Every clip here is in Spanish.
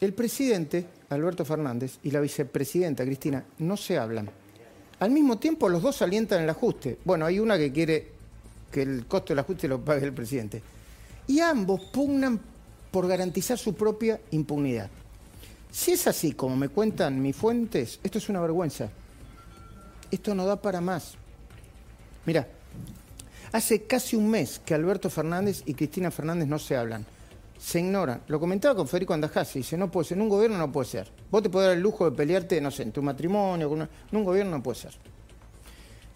El presidente, Alberto Fernández, y la vicepresidenta, Cristina, no se hablan. Al mismo tiempo, los dos alientan el ajuste. Bueno, hay una que quiere que el costo del ajuste lo pague el presidente. Y ambos pugnan por garantizar su propia impunidad. Si es así, como me cuentan mis fuentes, esto es una vergüenza. Esto no da para más. Mira, hace casi un mes que Alberto Fernández y Cristina Fernández no se hablan se ignoran. Lo comentaba con Federico Andajasi, dice, no puede ser, en un gobierno no puede ser. Vos te podés dar el lujo de pelearte, no sé, en tu matrimonio, en un gobierno no puede ser.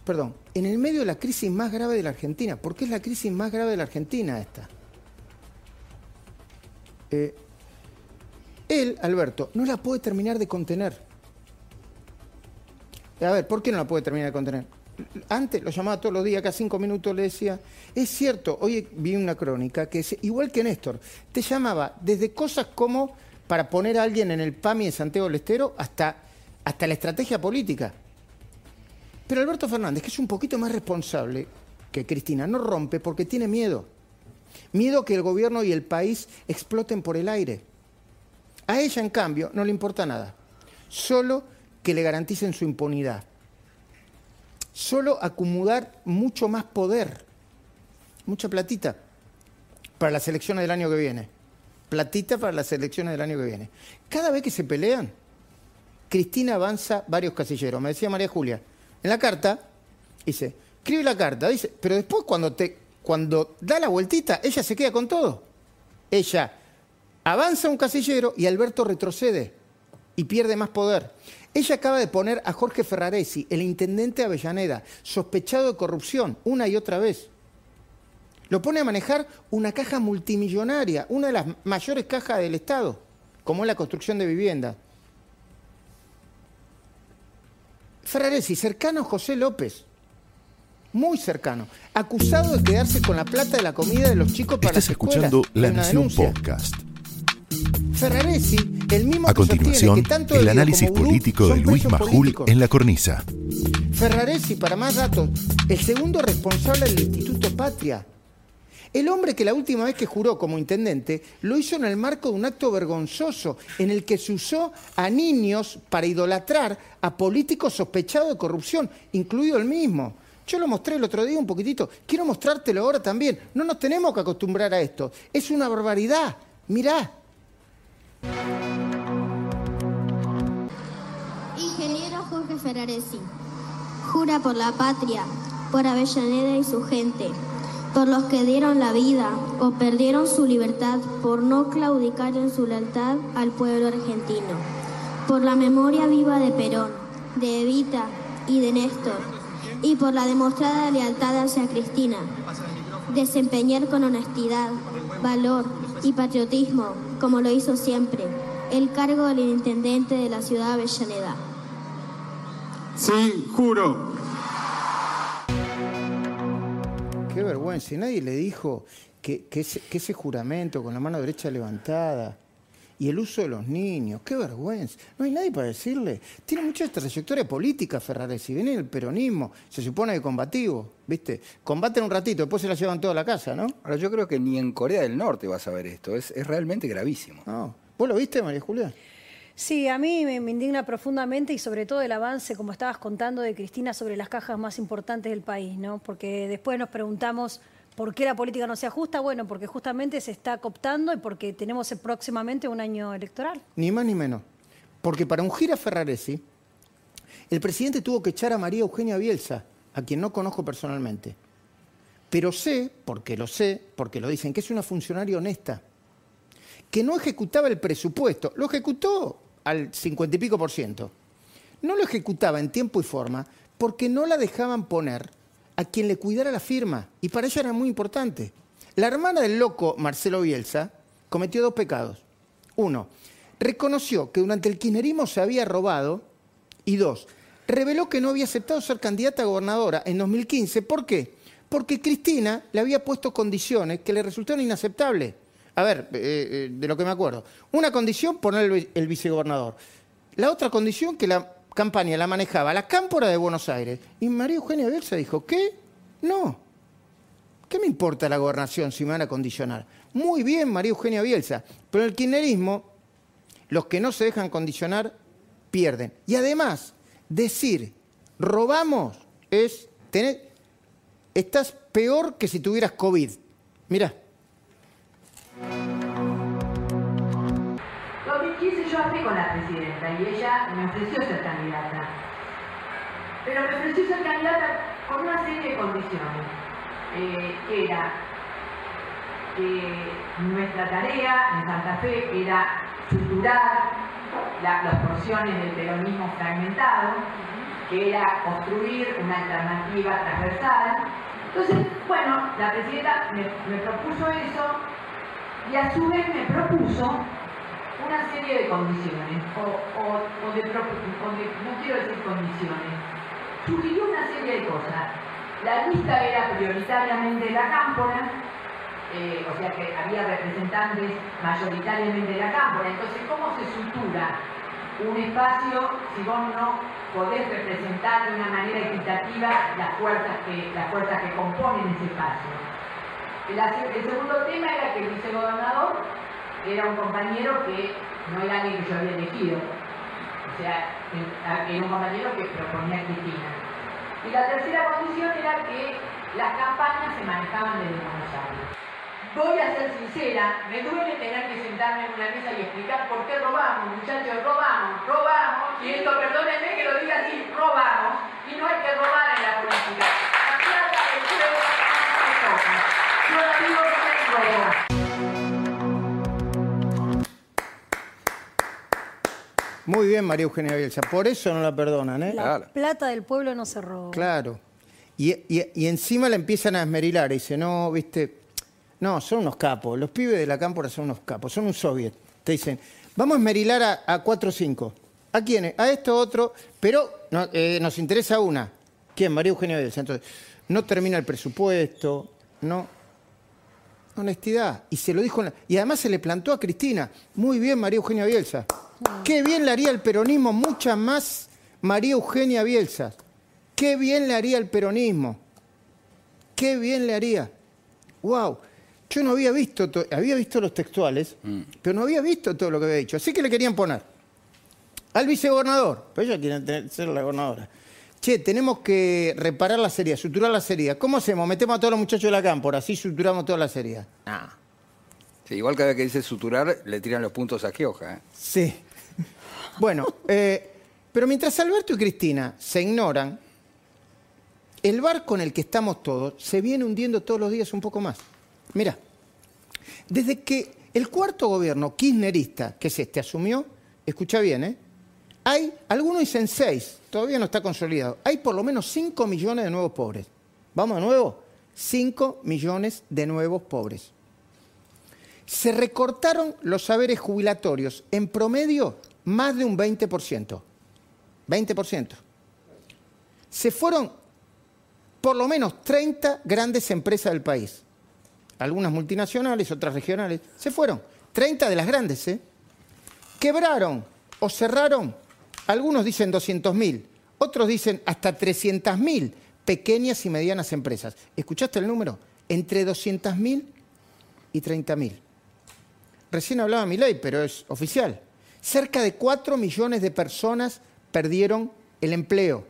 Perdón, en el medio de la crisis más grave de la Argentina, ¿por qué es la crisis más grave de la Argentina esta? Eh, él, Alberto, no la puede terminar de contener. A ver, ¿por qué no la puede terminar de contener? Antes lo llamaba todos los días, cada cinco minutos le decía, es cierto, hoy vi una crónica que es igual que Néstor, te llamaba desde cosas como para poner a alguien en el PAMI de Santiago del Estero hasta, hasta la estrategia política. Pero Alberto Fernández, que es un poquito más responsable que Cristina, no rompe porque tiene miedo. Miedo que el gobierno y el país exploten por el aire. A ella, en cambio, no le importa nada. Solo que le garanticen su impunidad solo acumular mucho más poder, mucha platita para las elecciones del año que viene. Platita para las elecciones del año que viene. Cada vez que se pelean, Cristina avanza varios casilleros. Me decía María Julia, en la carta, dice, escribe la carta, dice, pero después cuando, te, cuando da la vueltita, ella se queda con todo. Ella avanza un casillero y Alberto retrocede y pierde más poder. Ella acaba de poner a Jorge Ferraresi, el intendente de Avellaneda, sospechado de corrupción, una y otra vez. Lo pone a manejar una caja multimillonaria, una de las mayores cajas del Estado, como es la construcción de viviendas. Ferraresi, cercano a José López, muy cercano, acusado de quedarse con la plata de la comida de los chicos para Estás escuchando La Nación Podcast. Ferraresi, el mismo A continuación, el análisis político de Luis Majul en la cornisa. Ferraresi, para más datos, el segundo responsable del Instituto Patria. El hombre que la última vez que juró como intendente lo hizo en el marco de un acto vergonzoso en el que se usó a niños para idolatrar a políticos sospechados de corrupción, incluido el mismo. Yo lo mostré el otro día un poquitito, quiero mostrártelo ahora también. No nos tenemos que acostumbrar a esto. Es una barbaridad. Mirá. Ingeniero Jorge Ferraresi, jura por la patria, por Avellaneda y su gente, por los que dieron la vida o perdieron su libertad por no claudicar en su lealtad al pueblo argentino, por la memoria viva de Perón, de Evita y de Néstor, y por la demostrada lealtad hacia Cristina, desempeñar con honestidad, valor y patriotismo, como lo hizo siempre, el cargo del intendente de la ciudad de Avellaneda. Sí, juro. Qué vergüenza. Y nadie le dijo que, que, ese, que ese juramento con la mano derecha levantada y el uso de los niños, qué vergüenza. No hay nadie para decirle. Tiene mucha trayectoria política Ferraresi, viene el peronismo, se supone que combativo, ¿viste? Combaten un ratito, después se la llevan toda la casa, ¿no? Ahora, yo creo que ni en Corea del Norte vas a ver esto, es, es realmente gravísimo. No. ¿Vos lo viste, María Julia? Sí, a mí me, me indigna profundamente y sobre todo el avance, como estabas contando, de Cristina sobre las cajas más importantes del país, ¿no? Porque después nos preguntamos ¿Por qué la política no se ajusta? Bueno, porque justamente se está cooptando y porque tenemos próximamente un año electoral. Ni más ni menos. Porque para ungir a Ferraresi, el presidente tuvo que echar a María Eugenia Bielsa, a quien no conozco personalmente. Pero sé, porque lo sé, porque lo dicen, que es una funcionaria honesta, que no ejecutaba el presupuesto, lo ejecutó al cincuenta y pico por ciento. No lo ejecutaba en tiempo y forma porque no la dejaban poner a quien le cuidara la firma, y para ella era muy importante. La hermana del loco Marcelo Bielsa cometió dos pecados. Uno, reconoció que durante el kirchnerismo se había robado, y dos, reveló que no había aceptado ser candidata a gobernadora en 2015. ¿Por qué? Porque Cristina le había puesto condiciones que le resultaron inaceptables. A ver, eh, eh, de lo que me acuerdo. Una condición, poner el, el vicegobernador. La otra condición, que la campaña la manejaba la Cámpora de Buenos Aires. Y María Eugenia Bielsa dijo, ¿qué? No. ¿Qué me importa la gobernación si me van a condicionar? Muy bien, María Eugenia Bielsa. Pero en el kirchnerismo, los que no se dejan condicionar pierden. Y además, decir robamos es tener. Estás peor que si tuvieras COVID. Mira. La presidenta y ella me ofreció ser candidata. Pero me ofreció ser candidata con una serie de condiciones. Eh, que era que nuestra tarea en Santa Fe era suturar las porciones del peronismo fragmentado, que era construir una alternativa transversal. Entonces, bueno, la presidenta me, propuso eso y a su vez me propuso una serie de condiciones, o, de, no quiero decir condiciones, sugirió una serie de cosas. La lista era prioritariamente la cámpora, eh, o sea que había representantes mayoritariamente de la cámpora. Entonces, ¿cómo se sutura un espacio si vos no podés representar de una manera equitativa las fuerzas que, las fuerzas que componen ese espacio? El, segundo tema era que el vicegobernador era un compañero que no era alguien que yo había elegido. O sea, era un compañero que proponía Cristina. Y la tercera condición era que las campañas se manejaban desde Buenos Aires. Voy a ser sincera, me duele tener que sentarme en una mesa y explicar por qué robamos, muchachos, robamos, robamos, y esto perdónenme que lo diga así, robamos, y no hay que robar en la política. La plata del pueblo no se toca. Yo lo digo que Muy bien, María Eugenia Bielsa. Por eso no la perdonan, ¿eh? La plata del pueblo no se roba. Claro. Y, y, y encima la empiezan a esmerilar y dice, no, viste, no, son unos capos. Los pibes de la cámpora son unos capos, son un soviet. Te dicen, vamos a esmerilar a, 4 o 5. ¿A quiénes? A esto, otro, pero eh, nos interesa una. ¿Quién? María Eugenia Bielsa. Entonces, no termina el presupuesto, no. Honestidad. Y se lo dijo. Y además se le plantó a Cristina. Muy bien, María Eugenia Bielsa. Qué bien le haría el peronismo, mucha más María Eugenia Bielsa. Qué bien le haría el peronismo. Qué bien le haría. ¡Wow! Yo no había visto, había visto los textuales, mm. pero no había visto todo lo que había dicho. Así que le querían poner al vicegobernador, pero ella quiere ser la gobernadora. Che, tenemos que reparar la serie, suturar la serie. ¿Cómo hacemos? Metemos a todos los muchachos de la cámpora, así suturamos toda la serie. Ah. igual cada vez que dice suturar, le tiran los puntos a Gioja. ¿eh? Sí. Bueno, eh, pero mientras Alberto y Cristina se ignoran, el barco en el que estamos todos se viene hundiendo todos los días un poco más. Mira, desde que el cuarto gobierno kirchnerista, que es este, asumió, escucha bien, ¿eh? hay, algunos dicen seis, todavía no está consolidado, hay por lo menos cinco millones de nuevos pobres. ¿Vamos de nuevo? Cinco millones de nuevos pobres. Se recortaron los saberes jubilatorios en promedio más de un 20%. 20%. Se fueron por lo menos 30 grandes empresas del país algunas multinacionales, otras regionales, se fueron. 30 de las grandes, ¿eh? Quebraron o cerraron, algunos dicen 200.000, otros dicen hasta 300.000 pequeñas y medianas empresas. ¿Escuchaste el número? Entre 200.000 y 30.000. Recién hablaba mi ley, pero es oficial. Cerca de 4 millones de personas perdieron el empleo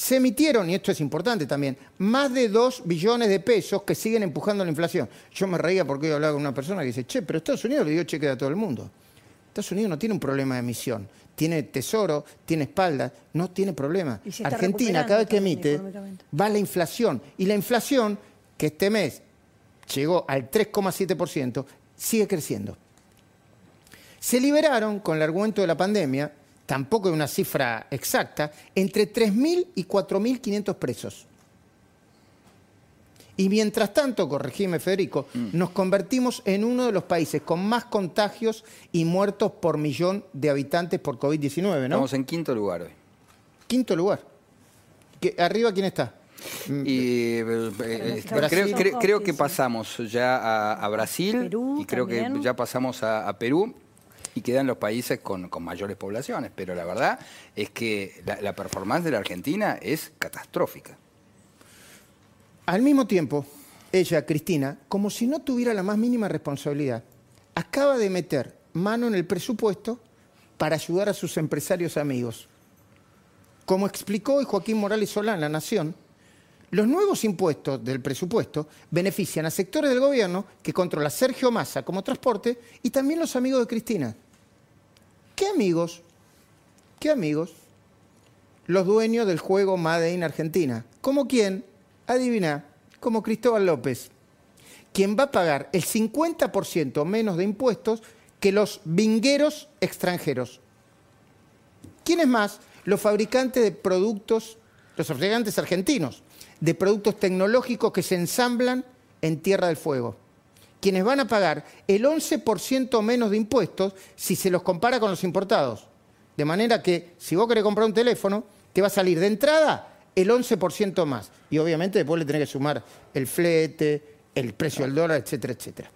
se emitieron, y esto es importante también, más de 2 billones de pesos que siguen empujando la inflación. Yo me reía porque hoy hablaba con una persona que dice, che, pero Estados Unidos le dio cheque a todo el mundo. Estados Unidos no tiene un problema de emisión. Tiene tesoro, tiene espaldas, no tiene problema. Argentina, cada vez que emite, va la inflación. Y la inflación, que este mes llegó al 3,7%, sigue creciendo. Se liberaron, con el argumento de la pandemia, tampoco es una cifra exacta, entre 3.000 y 4.500 presos. Y mientras tanto, corregime Federico, mm. nos convertimos en uno de los países con más contagios y muertos por millón de habitantes por COVID-19, ¿no? Estamos en quinto lugar hoy. Quinto lugar. ¿Arriba quién está? Y eh, eh, creo, que pasamos ya a, Brasil y creo que ya pasamos a Perú y quedan los países con, mayores poblaciones. Pero la verdad es que la, performance de la Argentina es catastrófica. Al mismo tiempo, ella, Cristina, como si no tuviera la más mínima responsabilidad, acaba de meter mano en el presupuesto para ayudar a sus empresarios amigos. Como explicó Joaquín Morales Solá en La Nación, los nuevos impuestos del presupuesto benefician a sectores del gobierno que controla Sergio Massa como transporte y también los amigos de Cristina. ¿Qué amigos? ¿Qué amigos? Los dueños del juego Made in Argentina. ¿Como quién? Adivina, como Cristóbal López, quien va a pagar el 50% menos de impuestos que los vingueros extranjeros. ¿Quiénes más? Los fabricantes de productos, los fabricantes argentinos, de productos tecnológicos que se ensamblan en Tierra del Fuego. Quienes van a pagar el 11% menos de impuestos si se los compara con los importados. De manera que si vos querés comprar un teléfono, te va a salir de entrada el 11% más. Y obviamente después le tenés que sumar el flete, el precio del dólar, etcétera, etcétera.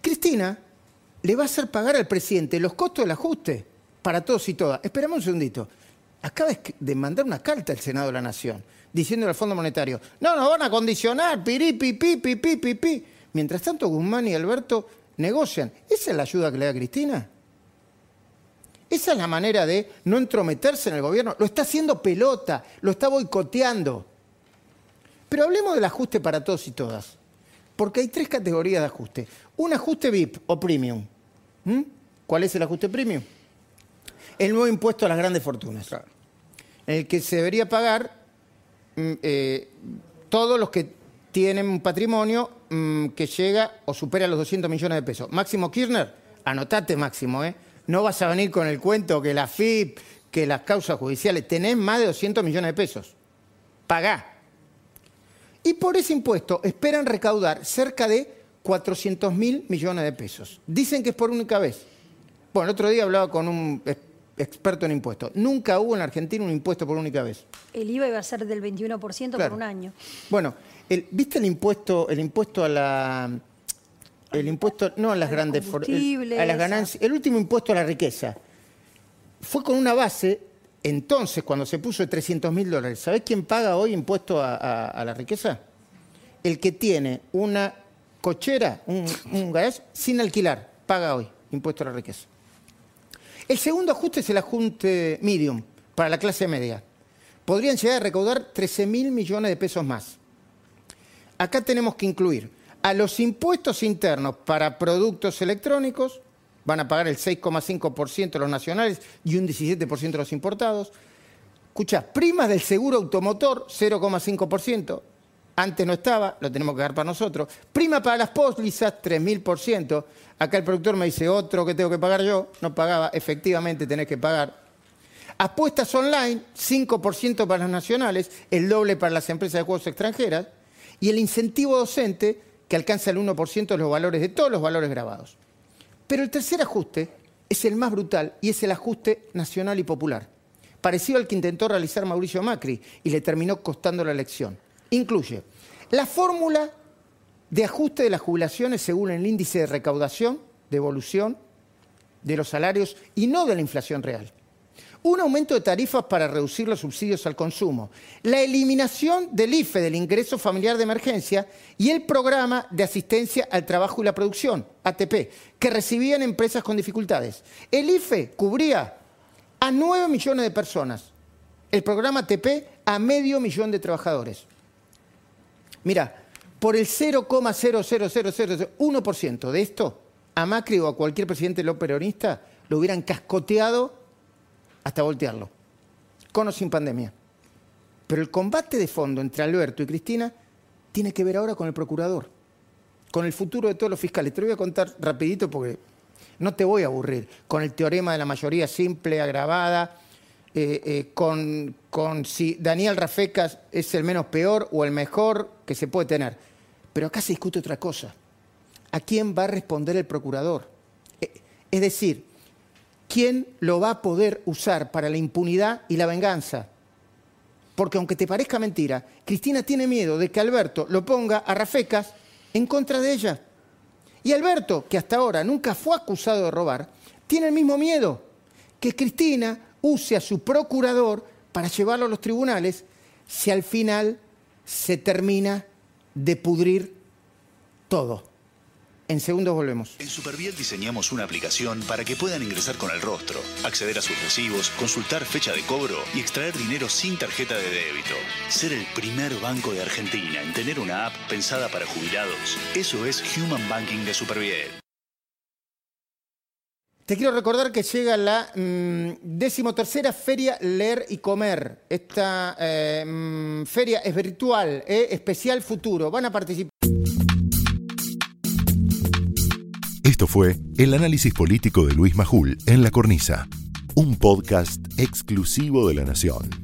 Cristina le va a hacer pagar al presidente los costos del ajuste para todos y todas. Esperamos un segundito. Acaba de mandar una carta al Senado de la Nación diciendo al Fondo Monetario, no, nos van a condicionar, pirí, pi, pi, pi, pi, pi, pi. Mientras tanto, Guzmán y Alberto negocian. ¿Esa es la ayuda que le da Cristina? Esa es la manera de no entrometerse en el gobierno. Lo está haciendo pelota, lo está boicoteando. Pero hablemos del ajuste para todos y todas. Porque hay tres categorías de ajuste. Un ajuste VIP o premium. ¿Mm? ¿Cuál es el ajuste premium? El nuevo impuesto a las grandes fortunas. En el que se debería pagar mm, eh, todos los que tienen un patrimonio mm, que llega o supera los 200 millones de pesos. Máximo Kirchner, anotate Máximo, ¿eh? No vas a venir con el cuento que la FIP, que las causas judiciales, tenés más de 200 millones de pesos. Pagá. Y por ese impuesto esperan recaudar cerca de 400 mil millones de pesos. Dicen que es por única vez. Bueno, el otro día hablaba con un experto en impuestos. Nunca hubo en Argentina un impuesto por única vez. El IVA iba a ser del 21% por un año. Bueno, ¿viste el impuesto, el impuesto a la el impuesto, no a las grandes el, a las ganancias, el último impuesto a la riqueza fue con una base, entonces cuando se puso de 300 mil dólares, ¿sabés quién paga hoy impuesto a, la riqueza? El que tiene una cochera, un, un garage, sin alquilar, paga hoy impuesto a la riqueza. El segundo ajuste es el ajuste medium, para la clase media. Podrían llegar a recaudar 13 mil millones de pesos más. Acá tenemos que incluir a los impuestos internos para productos electrónicos, van a pagar el 6,5% los nacionales y un 17% los importados. Escucha, primas del seguro automotor, 0,5%. Antes no estaba, lo tenemos que dar para nosotros. Prima para las pólizas, 3.000%. Acá el productor me dice otro que tengo que pagar yo. No pagaba, efectivamente tenés que pagar. Apuestas online, 5% para las nacionales, el doble para las empresas de juegos extranjeras. Y el incentivo docente, que alcanza el 1% de los valores de todos los valores grabados. Pero el tercer ajuste es el más brutal y es el ajuste nacional y popular, parecido al que intentó realizar Mauricio Macri y le terminó costando la elección. Incluye la fórmula de ajuste de las jubilaciones según el índice de recaudación, de evolución de los salarios y no de la inflación real un aumento de tarifas para reducir los subsidios al consumo, la eliminación del IFE, del ingreso familiar de emergencia, y el programa de asistencia al trabajo y la producción, ATP, que recibían empresas con dificultades. El IFE cubría a 9 millones de personas, el programa ATP a medio millón de trabajadores. Mira, por el 0,00001% de esto, a Macri o a cualquier presidente lo peronista lo hubieran cascoteado hasta voltearlo, con o sin pandemia. Pero el combate de fondo entre Alberto y Cristina tiene que ver ahora con el procurador, con el futuro de todos los fiscales. Te lo voy a contar rapidito porque no te voy a aburrir, con el teorema de la mayoría simple, agravada, eh, eh, con, con si Daniel Rafecas es el menos peor o el mejor que se puede tener. Pero acá se discute otra cosa. ¿A quién va a responder el procurador? Eh, es decir, ¿quién lo va a poder usar para la impunidad y la venganza? Porque aunque te parezca mentira, Cristina tiene miedo de que Alberto lo ponga a Rafecas en contra de ella. Y Alberto, que hasta ahora nunca fue acusado de robar, tiene el mismo miedo, que Cristina use a su procurador para llevarlo a los tribunales si al final se termina de pudrir todo. En segundos volvemos. En Superviel diseñamos una aplicación para que puedan ingresar con el rostro, acceder a sus recibos, consultar fecha de cobro y extraer dinero sin tarjeta de débito. Ser el primer banco de Argentina en tener una app pensada para jubilados. Eso es Human Banking de Superviel. Te quiero recordar que llega la mm, decimotercera Feria Leer y Comer. Esta eh, mm, feria es virtual, eh, especial futuro. Van a participar. Esto fue el análisis político de Luis Majul en La Cornisa, un podcast exclusivo de La Nación.